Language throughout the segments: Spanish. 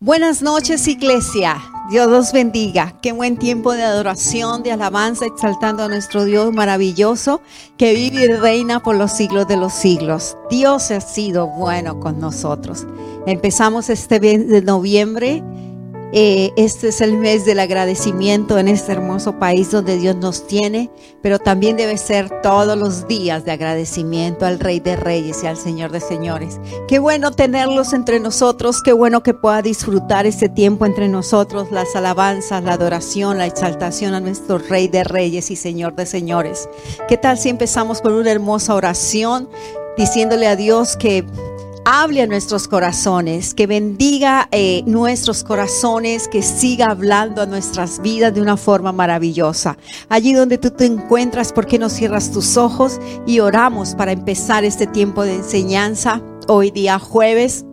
Buenas noches, iglesia. Dios los bendiga. Qué buen tiempo de adoración, de alabanza, exaltando a nuestro Dios maravilloso que vive y reina por los siglos de los siglos. Dios ha sido bueno con nosotros. Empezamos este de noviembre eh, este es el mes del agradecimiento en este hermoso país donde Dios nos tiene, pero también debe ser todos los días de agradecimiento al Rey de Reyes y al Señor de Señores. Qué bueno tenerlos entre nosotros, qué bueno que pueda disfrutar este tiempo entre nosotros, las alabanzas, la adoración, la exaltación a nuestro Rey de Reyes y Señor de Señores. ¿Qué tal si empezamos con una hermosa oración diciéndole a Dios que hable a nuestros corazones, que bendiga eh, nuestros corazones, que siga hablando a nuestras vidas de una forma maravillosa. Allí donde tú te encuentras, ¿por qué no cierras tus ojos y oramos para empezar este tiempo de enseñanza? Hoy día jueves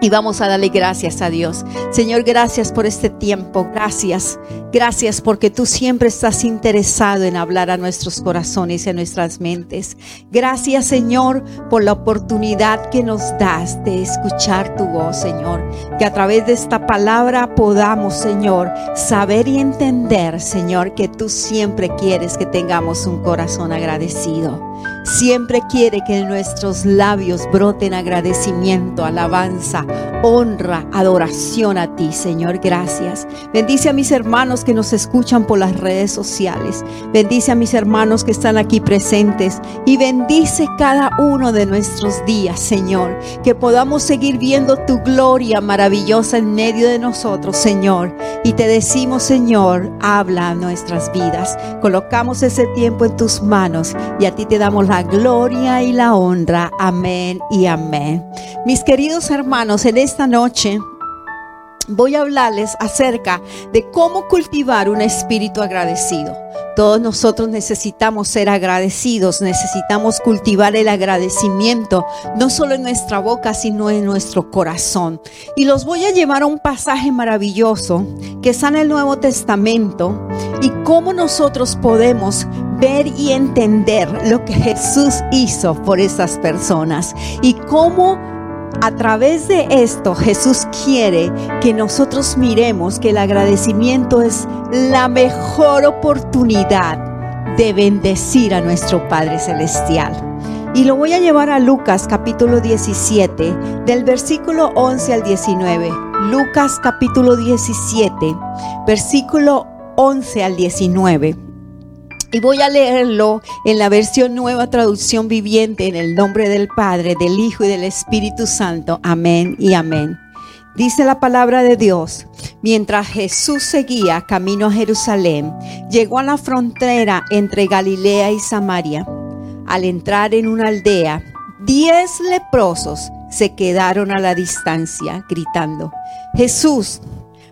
y vamos a darle gracias a Dios. Señor, gracias por este tiempo. Gracias. Gracias porque tú siempre estás interesado en hablar a nuestros corazones y a nuestras mentes. Gracias, Señor, por la oportunidad que nos das de escuchar tu voz, Señor. Que a través de esta palabra podamos, Señor, saber y entender, Señor, que tú siempre quieres que tengamos un corazón agradecido. Siempre quiere que en nuestros labios broten agradecimiento, alabanza, honra, adoración a ti, Señor. Gracias. Bendice a mis hermanos que nos escuchan por las redes sociales. Bendice a mis hermanos que están aquí presentes. Y bendice cada uno de nuestros días, Señor. Que podamos seguir viendo tu gloria maravillosa en medio de nosotros, Señor. Y te decimos, Señor, habla a nuestras vidas. Colocamos ese tiempo en tus manos y a ti te damos la gloria y la honra. Amén y amén. Mis queridos hermanos, en esta noche voy a hablarles acerca de cómo cultivar un espíritu agradecido. Todos nosotros necesitamos ser agradecidos, necesitamos cultivar el agradecimiento, no solo en nuestra boca, sino en nuestro corazón. Y los voy a llevar a un pasaje maravilloso que está en el Nuevo Testamento y cómo nosotros podemos ver y entender lo que Jesús hizo por esas personas y cómo a través de esto Jesús quiere que nosotros miremos que el agradecimiento es la mejor oportunidad de bendecir a nuestro Padre Celestial. Y lo voy a llevar a Lucas capítulo 17, del versículo 11 al 19. Lucas capítulo 17, versículo 11 al 19. Y voy a leerlo en la versión nueva traducción viviente en el nombre del Padre, del Hijo y del Espíritu Santo. Amén y amén. Dice la palabra de Dios, mientras Jesús seguía camino a Jerusalén, llegó a la frontera entre Galilea y Samaria. Al entrar en una aldea, diez leprosos se quedaron a la distancia, gritando, Jesús,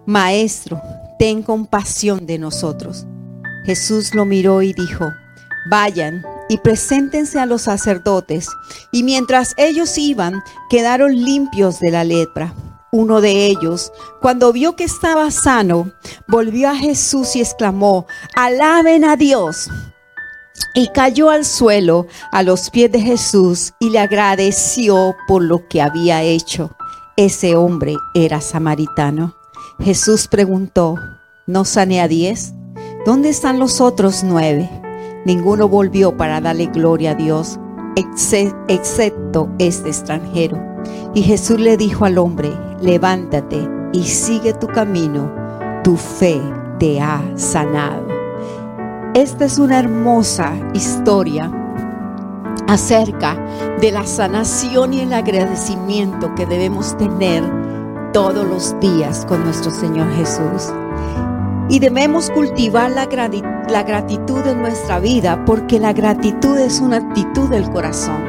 Maestro, ten compasión de nosotros. Jesús lo miró y dijo, vayan y preséntense a los sacerdotes. Y mientras ellos iban, quedaron limpios de la lepra. Uno de ellos, cuando vio que estaba sano, volvió a Jesús y exclamó, alaben a Dios. Y cayó al suelo a los pies de Jesús y le agradeció por lo que había hecho. Ese hombre era samaritano. Jesús preguntó, ¿no sané a diez? ¿Dónde están los otros nueve? Ninguno volvió para darle gloria a Dios, excepto este extranjero. Y Jesús le dijo al hombre, levántate y sigue tu camino, tu fe te ha sanado. Esta es una hermosa historia acerca de la sanación y el agradecimiento que debemos tener todos los días con nuestro Señor Jesús. Y debemos cultivar la, gratitud en nuestra vida porque la gratitud es una actitud del corazón.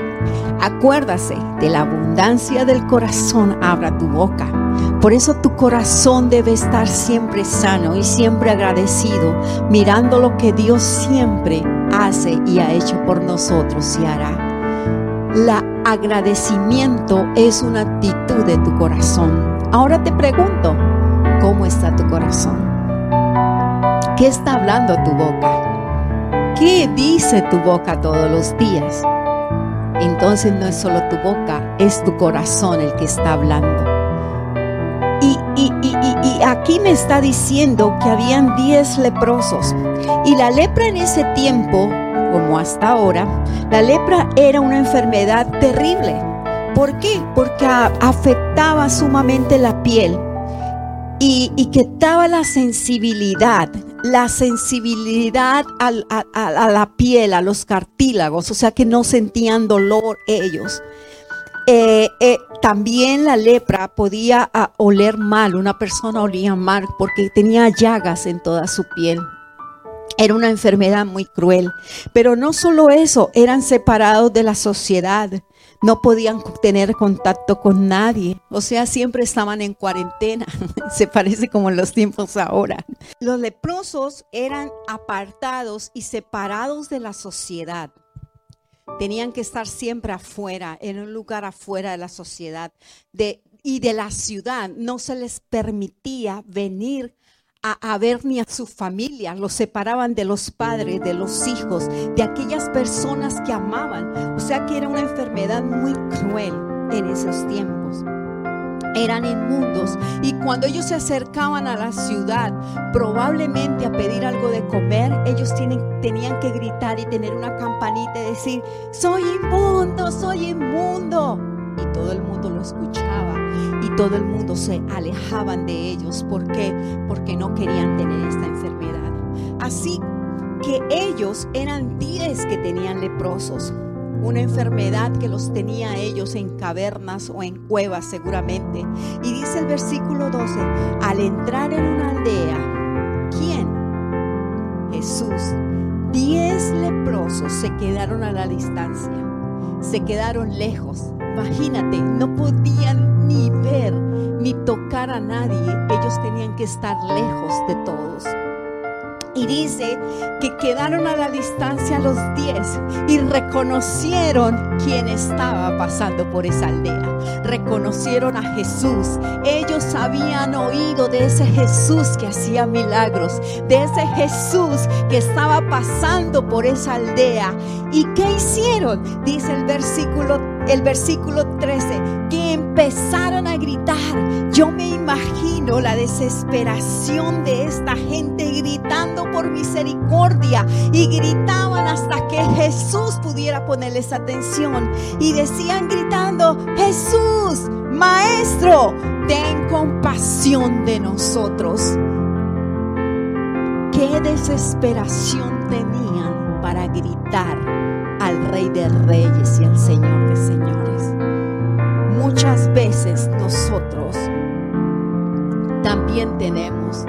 Acuérdase, de la abundancia del corazón abra tu boca. Por eso tu corazón debe estar siempre sano y siempre agradecido, mirando lo que Dios siempre hace y ha hecho por nosotros y hará. La agradecimiento es una actitud de tu corazón. Ahora te pregunto, ¿cómo está tu corazón? ¿Qué está hablando tu boca? ¿Qué dice tu boca todos los días? Entonces no es solo tu boca, es tu corazón el que está hablando. Y, y, aquí me está diciendo que habían 10 leprosos. Y la lepra en ese tiempo, como hasta ahora, la lepra era una enfermedad terrible. ¿Por qué? Porque afectaba sumamente la piel y, y quitaba la sensibilidad, la sensibilidad a, la piel, a los cartílagos, o sea que no sentían dolor ellos. Eh, eh, también la lepra podía ah, oler mal, una persona olía mal porque tenía llagas en toda su piel. Era una enfermedad muy cruel. Pero no solo eso, eran separados de la sociedad no podían tener contacto con nadie, o sea, siempre estaban en cuarentena, se parece como en los tiempos ahora. Los leprosos eran apartados y separados de la sociedad. Tenían que estar siempre afuera, en un lugar afuera de la sociedad y de la ciudad. No se les permitía venir a, ver ni a su familia, los separaban de los padres, de los hijos, de aquellas personas que amaban. O sea que era una enfermedad muy cruel en esos tiempos. Eran inmundos y cuando ellos se acercaban a la ciudad, probablemente a pedir algo de comer, ellos tienen, tenían que gritar y tener una campanita y decir, soy inmundo, soy inmundo. Y todo el mundo lo escuchaba y todo el mundo se alejaban de ellos. ¿Por qué? Porque no querían tener esta enfermedad. Así que ellos eran diez que tenían leprosos. Una enfermedad que los tenía ellos en cavernas o en cuevas seguramente. Y dice el versículo 12, al entrar en una aldea, ¿quién? Jesús. Diez leprosos se quedaron a la distancia, se quedaron lejos. Imagínate, no podían ni ver ni tocar a nadie, ellos tenían que estar lejos de todos. Y dice que quedaron a la distancia los diez y reconocieron quién estaba pasando por esa aldea. Reconocieron a Jesús. Ellos habían oído de ese Jesús que hacía milagros, de ese Jesús que estaba pasando por esa aldea. ¿Y qué hicieron? Dice el versículo el versículo 13, que empezaron a gritar. Yo me imagino la desesperación de esta gente gritando por misericordia y gritaban hasta que Jesús pudiera ponerles atención y decían gritando, Jesús, Maestro, ten compasión de nosotros. Qué desesperación tenían para gritar al Rey de Reyes y al Señor de Señores. Muchas veces nosotros también tenemos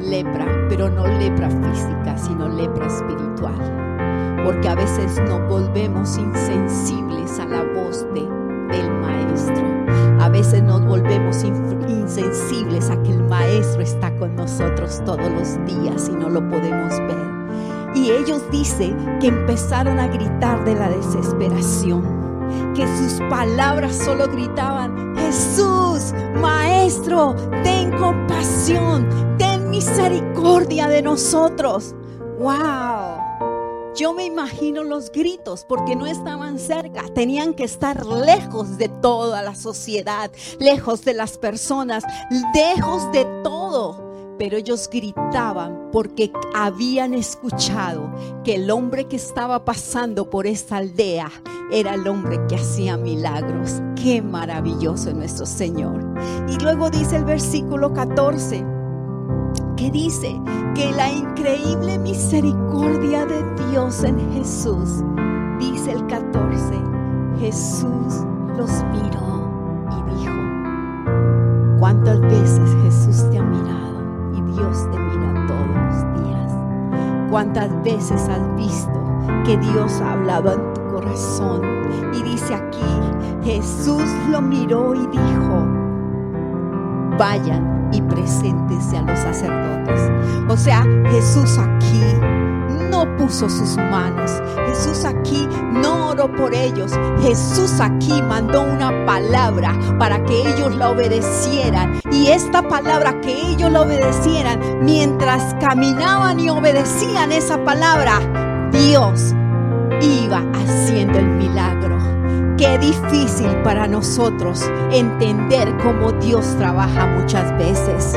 lepra, pero no lepra física, sino lepra espiritual. Porque a veces nos volvemos insensibles a la voz de, del Maestro. A veces nos volvemos insensibles a que el Maestro está con nosotros todos los días y no lo podemos ver. Ellos dicen que empezaron a gritar de la desesperación, que sus palabras solo gritaban, Jesús, Maestro, ten compasión, ten misericordia de nosotros. ¡Wow! Yo me imagino los gritos porque no estaban cerca, tenían que estar lejos de toda la sociedad, lejos de las personas, lejos de todo pero ellos gritaban porque habían escuchado que el hombre que estaba pasando por esta aldea era el hombre que hacía milagros. Qué maravilloso nuestro Señor. Y luego dice el versículo 14, que dice que la increíble misericordia de Dios en Jesús, dice el 14, Jesús los miró y dijo, ¿cuántas veces Jesús te ha mirado? Dios te mira todos los días. ¿Cuántas veces has visto que Dios ha hablado en tu corazón? Y dice aquí, Jesús lo miró y dijo, vayan y preséntense a los sacerdotes. O sea, Jesús aquí no puso sus manos. Jesús aquí no oró por ellos. Jesús aquí mandó una palabra para que ellos la obedecieran. Y esta palabra que ellos la obedecieran, mientras caminaban y obedecían esa palabra, Dios iba haciendo el milagro. Qué difícil para nosotros entender cómo Dios trabaja muchas veces.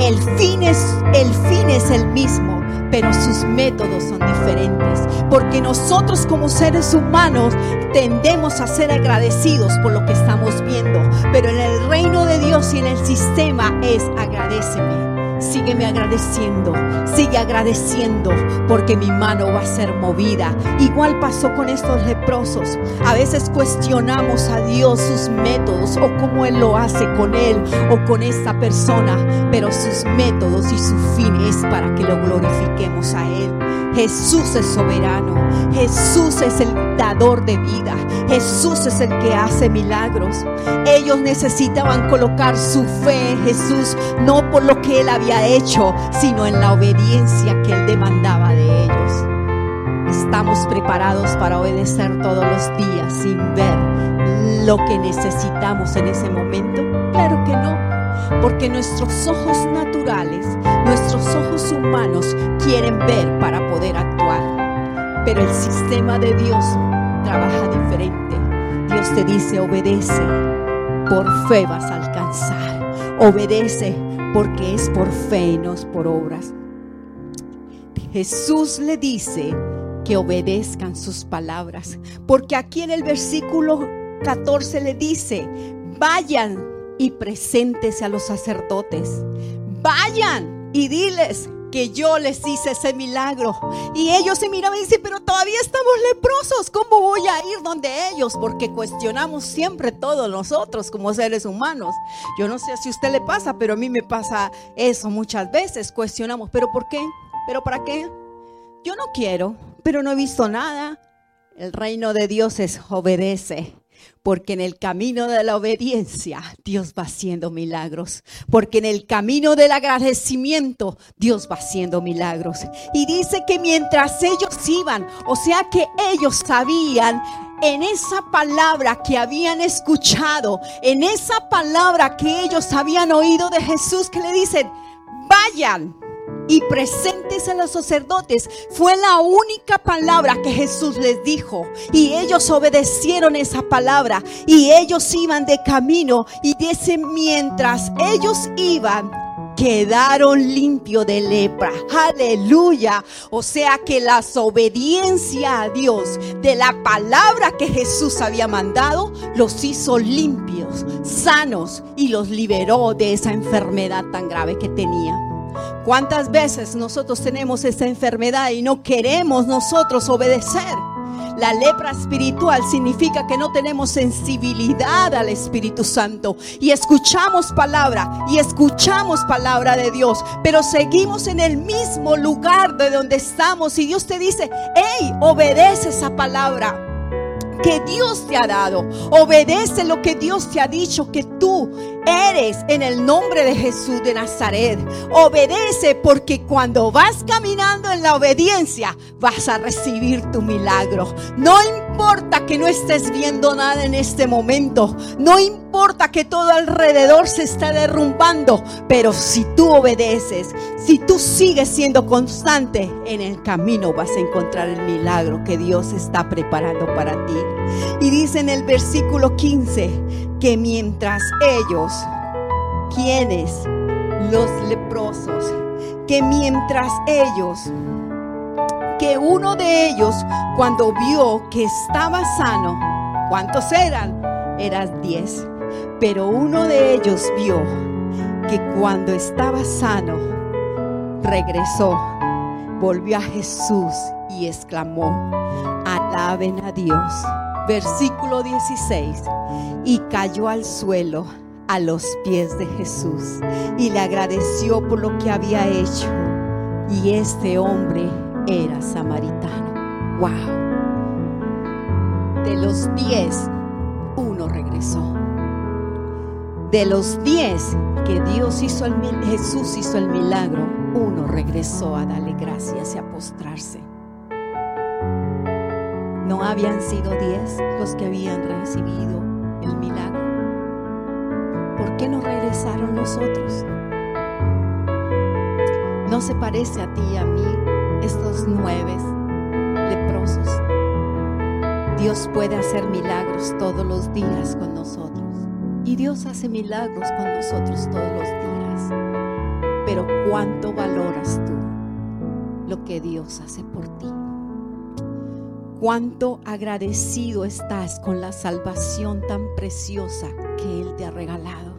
El fin es el fin es el mismo, pero sus métodos son diferentes, porque nosotros como seres humanos tendemos a ser agradecidos por lo que estamos viendo, pero en el reino de Dios y en el sistema es agradeceme sígueme agradeciendo, sigue agradeciendo porque mi mano va a ser movida. Igual pasó con estos leprosos. A veces cuestionamos a Dios sus métodos o cómo Él lo hace con Él o con esta persona, pero sus métodos y su fin es para que lo glorifiquemos a Él. Jesús es soberano, Jesús es el dador de vida, Jesús es el que hace milagros. Ellos necesitaban colocar su fe en Jesús, no por lo que Él había hecho, sino en la obediencia que Él demandaba de ellos. ¿Estamos preparados para obedecer todos los días sin ver lo que necesitamos en ese momento? Claro que no, porque nuestros ojos naturales, nuestros ojos humanos quieren ver para poder actuar. Pero el sistema de Dios trabaja diferente. Dios te dice, obedece, por fe vas a alcanzar. Obedece porque es por fe no es por obras. Jesús le dice que obedezcan sus palabras, porque aquí en el versículo 14 le dice, vayan y preséntese a los sacerdotes, vayan y diles que yo les hice ese milagro. Y ellos se miraban y dicen, pero todavía estamos leprosos, ¿cómo voy a ir donde ellos? Porque cuestionamos siempre todos nosotros como seres humanos. Yo no sé si a usted le pasa, pero a mí me pasa eso muchas veces. Cuestionamos, ¿pero por qué? ¿Pero para qué? Yo no quiero, pero no he visto nada. El reino de Dios es obedece porque en el camino de la obediencia Dios va haciendo milagros. Porque en el camino del agradecimiento Dios va haciendo milagros. Y dice que mientras ellos iban, o sea que ellos sabían en esa palabra que habían escuchado, en esa palabra que ellos habían oído de Jesús, que le dicen, vayan y presentes a los sacerdotes. Fue la única palabra que Jesús les dijo. Y ellos obedecieron esa palabra. Y ellos iban de camino. Y dice, mientras ellos iban, quedaron limpios de lepra. Aleluya. O sea que la obediencia a Dios de la palabra que Jesús había mandado los hizo limpios, sanos y los liberó de esa enfermedad tan grave que tenían. ¿Cuántas veces nosotros tenemos esta enfermedad y no queremos nosotros obedecer? La lepra espiritual significa que no tenemos sensibilidad al Espíritu Santo y escuchamos palabra y escuchamos palabra de Dios, pero seguimos en el mismo lugar de donde estamos y Dios te dice, hey, obedece esa palabra que Dios te ha dado. Obedece lo que Dios te ha dicho que tú eres en el nombre de Jesús de Nazaret. Obedece porque cuando vas caminando en la obediencia vas a recibir tu milagro. No importa que no estés viendo nada en este momento. No importa que todo alrededor se esté derrumbando. Pero si tú obedeces, si tú sigues siendo constante en el camino vas a encontrar el milagro que Dios está preparando para ti. Y dice en el versículo 15 que mientras ellos, quienes, los leprosos, que mientras ellos, que uno de ellos cuando vio que estaba sano, ¿cuántos eran? Eran diez. Pero uno de ellos vio que cuando estaba sano, regresó, volvió a Jesús y exclamó, alaben a Dios versículo 16, y cayó al suelo a los pies de Jesús y le agradeció por lo que había hecho. Y este hombre era samaritano. ¡Wow! De los diez, uno regresó. De los diez que Dios hizo el, Jesús hizo el milagro, uno regresó a darle gracias y a postrarse. ¿No habían sido diez los que habían recibido el milagro? ¿Por qué no regresaron nosotros? ¿No se parece a ti y a mí estos nueve leprosos? Dios puede hacer milagros todos los días con nosotros. Y Dios hace milagros con nosotros todos los días. Pero ¿cuánto valoras tú lo que Dios hace por ti? ¿Cuánto agradecido estás con la salvación tan preciosa que Él te ha regalado?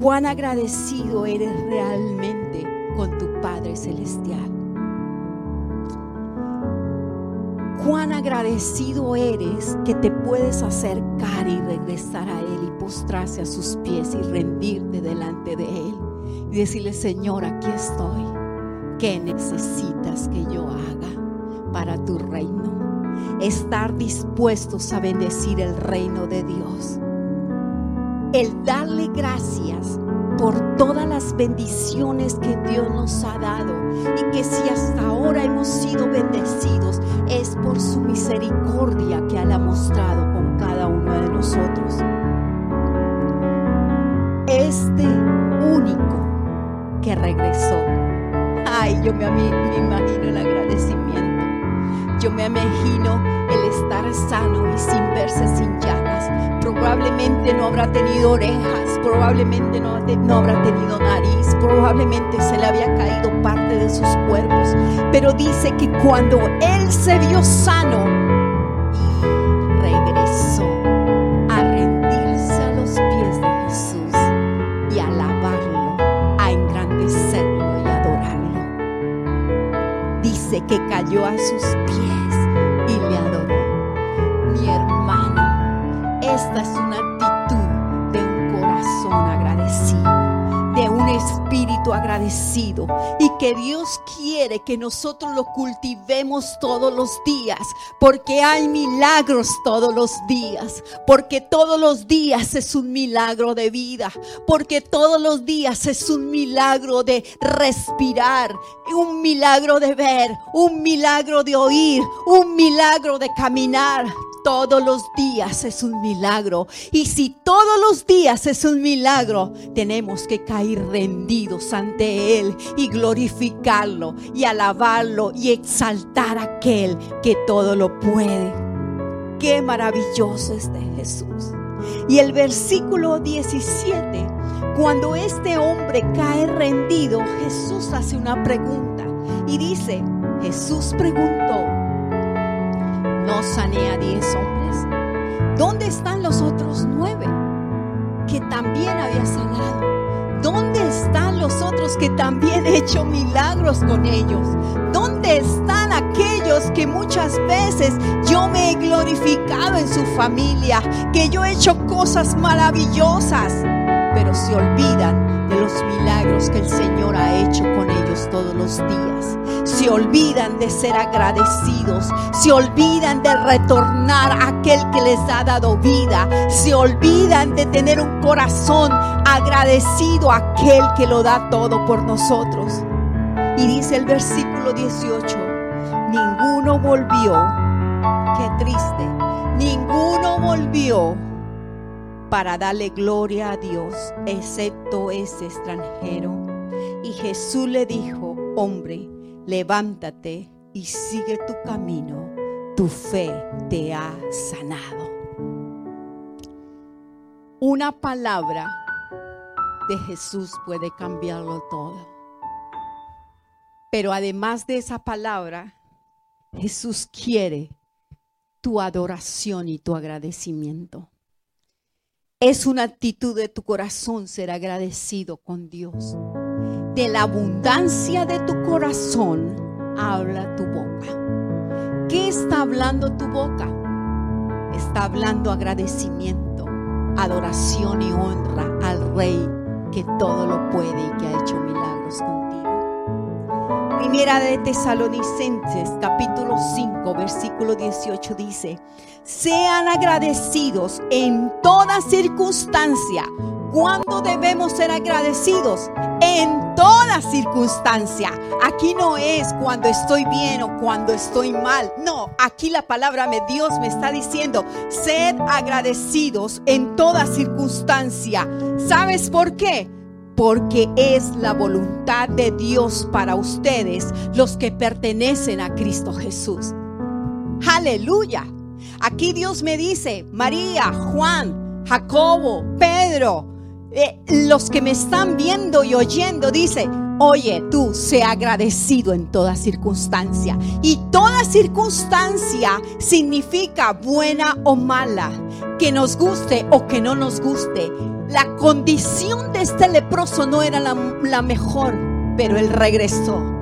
¿Cuán agradecido eres realmente con tu Padre Celestial? cuán agradecido eres que te puedes acercar y regresar a Él y postrarse a sus pies y rendirte delante de Él y decirle, Señor, aquí estoy. ¿Qué necesitas que yo haga para tu reino? Estar dispuestos a bendecir el reino de Dios. El darle gracias por todas las bendiciones que Dios nos ha dado y que si hasta ahora hemos sido bendecidos es por su misericordia que Él ha mostrado con cada uno de nosotros. Este único que regresó. Ay, yo me, me imagino el agradecimiento. Yo me imagino el estar sano y sin verse sin llagas. Probablemente no habrá tenido orejas, probablemente no, no habrá tenido nariz, probablemente se le había caído parte de sus cuerpos. Pero dice que cuando él se vio sano, que cayó a sus pies y le adoró. Mi hermano, esta es una actitud de un corazón agradecido, de un espíritu agradecido y que Dios quiere que nosotros lo cultivemos todos los días, porque hay milagros todos los días, porque todos los días es un milagro de vida, porque todos los días es un milagro de respirar, un milagro de ver, un milagro de oír, un milagro de caminar. Todos los días es un milagro. Y si todos los días es un milagro, tenemos que caer rendidos ante Él y glorificarlo y alabarlo y exaltar a aquel que todo lo puede. Qué maravilloso es de Jesús. Y el versículo 17, cuando este hombre cae rendido, Jesús hace una pregunta y dice, Jesús preguntó, ¿no sané a diez hombres? ¿Dónde están los otros nueve que también había sanado? ¿Dónde están los otros que también he hecho milagros con ellos? ¿Dónde están aquellos que muchas veces yo me he glorificado en su familia, que yo he hecho cosas maravillosas, pero se olvidan de los milagros que el Señor ha hecho con ellos todos los días? Se olvidan de ser agradecidos, se olvidan de retornar a aquel que les ha dado vida, se olvidan de tener un corazón agradecido a aquel que lo da todo por nosotros. Y dice el versículo 18, ninguno volvió, qué triste, ninguno volvió para darle gloria a Dios, excepto ese extranjero. Y Jesús le dijo, hombre, levántate y sigue tu camino, tu fe te ha sanado. Una palabra de Jesús puede cambiarlo todo. Pero además de esa palabra, Jesús quiere tu adoración y tu agradecimiento. Es una actitud de tu corazón ser agradecido con Dios. De la abundancia de tu corazón habla tu boca. ¿Qué está hablando tu boca? Está hablando agradecimiento, adoración y honra al Rey que todo lo puede y que ha hecho milagros contigo. Primera de Tesalonicenses capítulo 5 versículo 18 dice, sean agradecidos en toda circunstancia. ¿Cuándo debemos ser agradecidos? En toda circunstancia. Aquí no es cuando estoy bien o cuando estoy mal. No, aquí la palabra de Dios me está diciendo, sed agradecidos en toda circunstancia. ¿Sabes por qué? Porque es la voluntad de Dios para ustedes los que pertenecen a Cristo Jesús. Aleluya. Aquí Dios me dice, María, Juan, Jacobo, Pedro, eh, los que me están viendo y oyendo, dice, Oye, tú, sea agradecido en toda circunstancia. Y toda circunstancia significa buena o mala, que nos guste o que no nos guste. La condición de este leproso no era la, la mejor, pero él regresó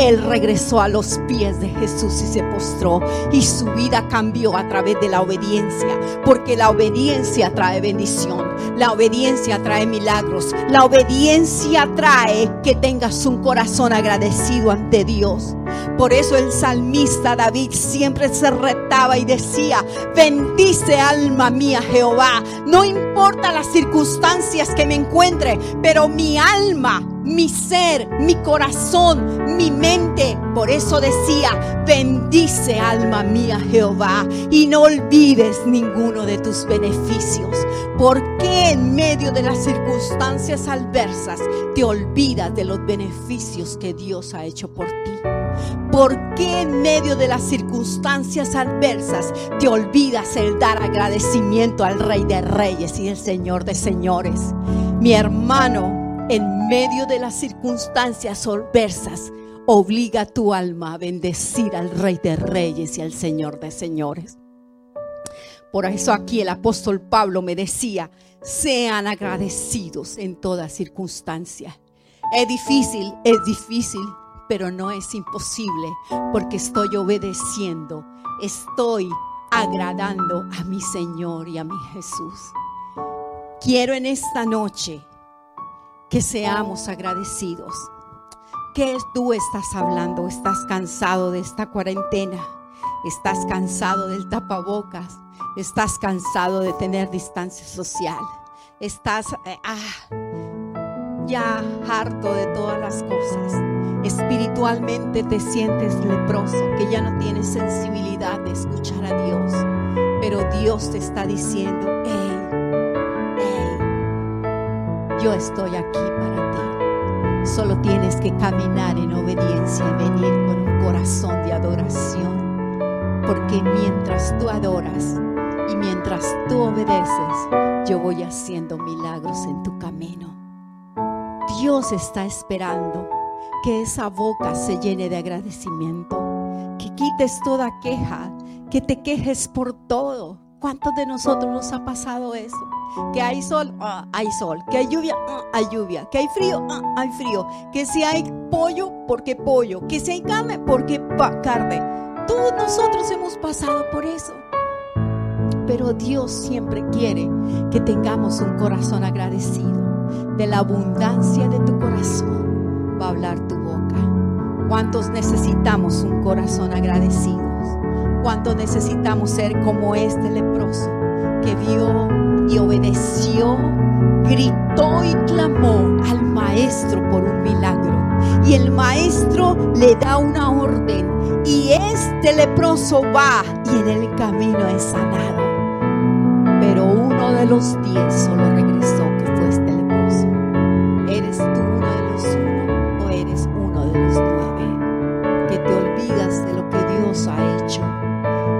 él regresó a los pies de Jesús y se postró y su vida cambió a través de la obediencia, porque la obediencia trae bendición, la obediencia trae milagros, la obediencia trae que tengas un corazón agradecido ante Dios. Por eso el salmista David siempre se retaba y decía, bendice alma mía Jehová, no importa las circunstancias que me encuentre, pero mi alma mi ser, mi corazón, mi mente. Por eso decía, bendice alma mía Jehová y no olvides ninguno de tus beneficios. ¿Por qué en medio de las circunstancias adversas te olvidas de los beneficios que Dios ha hecho por ti? ¿Por qué en medio de las circunstancias adversas te olvidas el dar agradecimiento al Rey de Reyes y el Señor de Señores? Mi hermano, en medio de las circunstancias adversas, obliga a tu alma a bendecir al Rey de Reyes y al Señor de Señores. Por eso aquí el apóstol Pablo me decía, sean agradecidos en toda circunstancia. Es difícil, es difícil, pero no es imposible porque estoy obedeciendo, estoy agradando a mi Señor y a mi Jesús. Quiero en esta noche que seamos agradecidos. ¿Qué tú estás hablando? ¿Estás cansado de esta cuarentena? ¿Estás cansado del tapabocas? ¿Estás cansado de tener distancia social? ¿Estás eh, ah, ya harto de todas las cosas? Espiritualmente te sientes leproso, que ya no tienes sensibilidad de escuchar a Dios. Pero Dios te está diciendo, yo estoy aquí para ti. Solo tienes que caminar en obediencia y venir con un corazón de adoración. Porque mientras tú adoras y mientras tú obedeces, yo voy haciendo milagros en tu camino. Dios está esperando que esa boca se llene de agradecimiento, que quites toda queja, que te quejes por todo. ¿Cuántos de nosotros nos ha pasado eso? Que hay sol, ah, hay sol. Que hay lluvia, ah, hay lluvia. Que hay frío, ah, hay frío. Que si hay pollo, porque pollo. Que si hay carne, porque carne. Todos nosotros hemos pasado por eso. Pero Dios siempre quiere que tengamos un corazón agradecido. De la abundancia de tu corazón va a hablar tu boca. ¿Cuántos necesitamos un corazón agradecido? ¿Cuántos necesitamos ser como este leproso que vio y obedeció, gritó y clamó al maestro por un milagro. Y el maestro le da una orden y este leproso va y en el camino es sanado. Pero uno de los diez solo regresó, que fue este leproso. ¿Eres tú uno de los uno o eres uno de los nueve? Que te olvidas de lo que Dios ha hecho.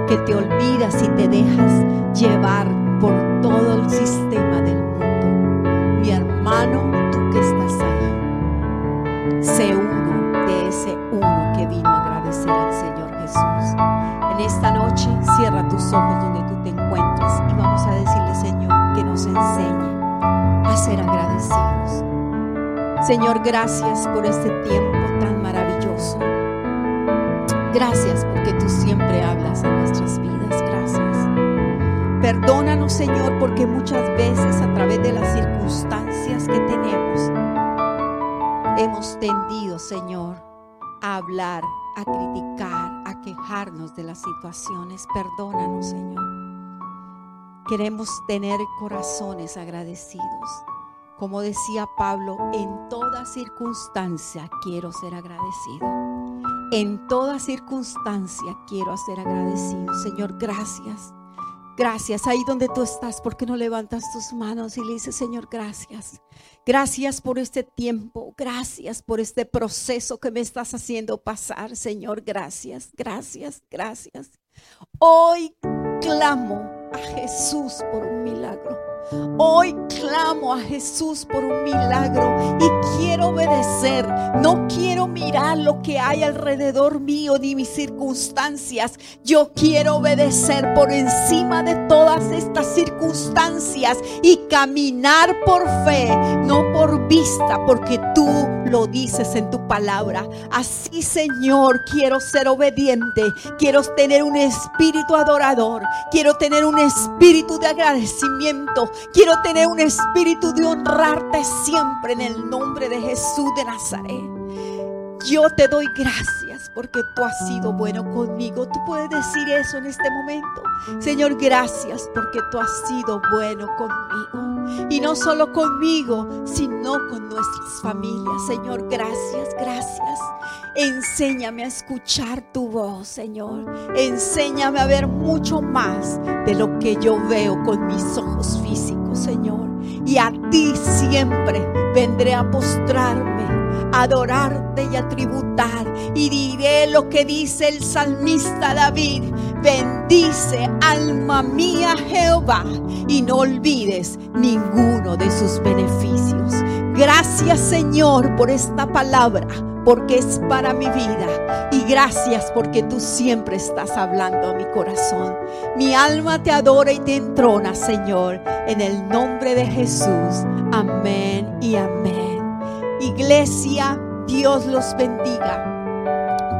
Que te olvidas y te dejas llevar enseñe a ser agradecidos. Señor, gracias por este tiempo tan maravilloso. Gracias porque tú siempre hablas a nuestras vidas. Perdónanos, Señor, porque muchas veces a través de las circunstancias que tenemos, hemos tendido, Señor, a hablar, a criticar, a quejarnos de las situaciones. Perdónanos, Señor. Queremos tener corazones agradecidos. Como decía Pablo, en toda circunstancia quiero ser agradecido. En toda circunstancia quiero ser agradecido. Señor, gracias Gracias, ahí donde tú estás, porque no levantas tus manos y le dices, Señor, gracias. Gracias por este tiempo, gracias por este proceso que me estás haciendo pasar, Señor, gracias, gracias, gracias. Hoy clamo Jesús por un milagro. Hoy clamo a Jesús por un milagro y quiero obedecer. No quiero mirar lo que hay alrededor mío ni mis circunstancias. Yo quiero obedecer por encima de todas estas circunstancias y caminar por fe, no por vista, porque tú lo dices en tu palabra. Así, Señor, quiero ser obediente. Quiero tener un espíritu adorador. Quiero tener un espíritu de agradecimiento. Quiero tener un espíritu de honrarte siempre en el nombre de Jesús de Nazaret. Yo te doy gracias porque tú has sido bueno conmigo. Tú puedes decir eso en este momento. Señor, gracias porque tú has sido bueno conmigo. Y no solo conmigo, sino con nuestras familias. Señor, gracias, gracias. Enséñame a escuchar tu voz, Señor. Enséñame a ver mucho más de lo que yo veo con mis ojos físicos, Señor. Y a ti siempre vendré a postrarme, a adorarte y a tributar. Y diré lo que dice el salmista David. Bendice alma mía Jehová y no olvides ninguno de sus beneficios. Gracias Señor por esta palabra porque es para mi vida. Y gracias porque tú siempre estás hablando a mi corazón. Mi alma te adora y te entrona, Señor, en el nombre de Jesús. Amén y amén. Iglesia, Dios los bendiga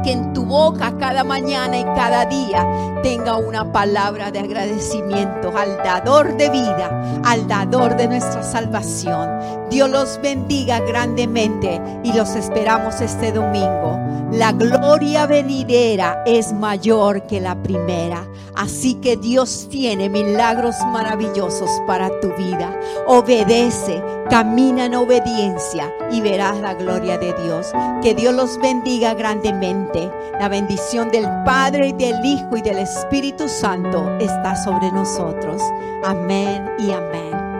que en tu boca cada mañana y cada día tenga una palabra de agradecimiento al dador de vida, al dador de nuestra salvación. Dios los bendiga grandemente y los esperamos este domingo. La gloria venidera es mayor que la primera. Así que Dios tiene milagros maravillosos para tu vida. Obedece, camina en obediencia y verás la gloria de Dios. Que Dios los bendiga grandemente. La bendición del Padre y del Hijo y del Espíritu Santo está sobre nosotros. Amén y amén.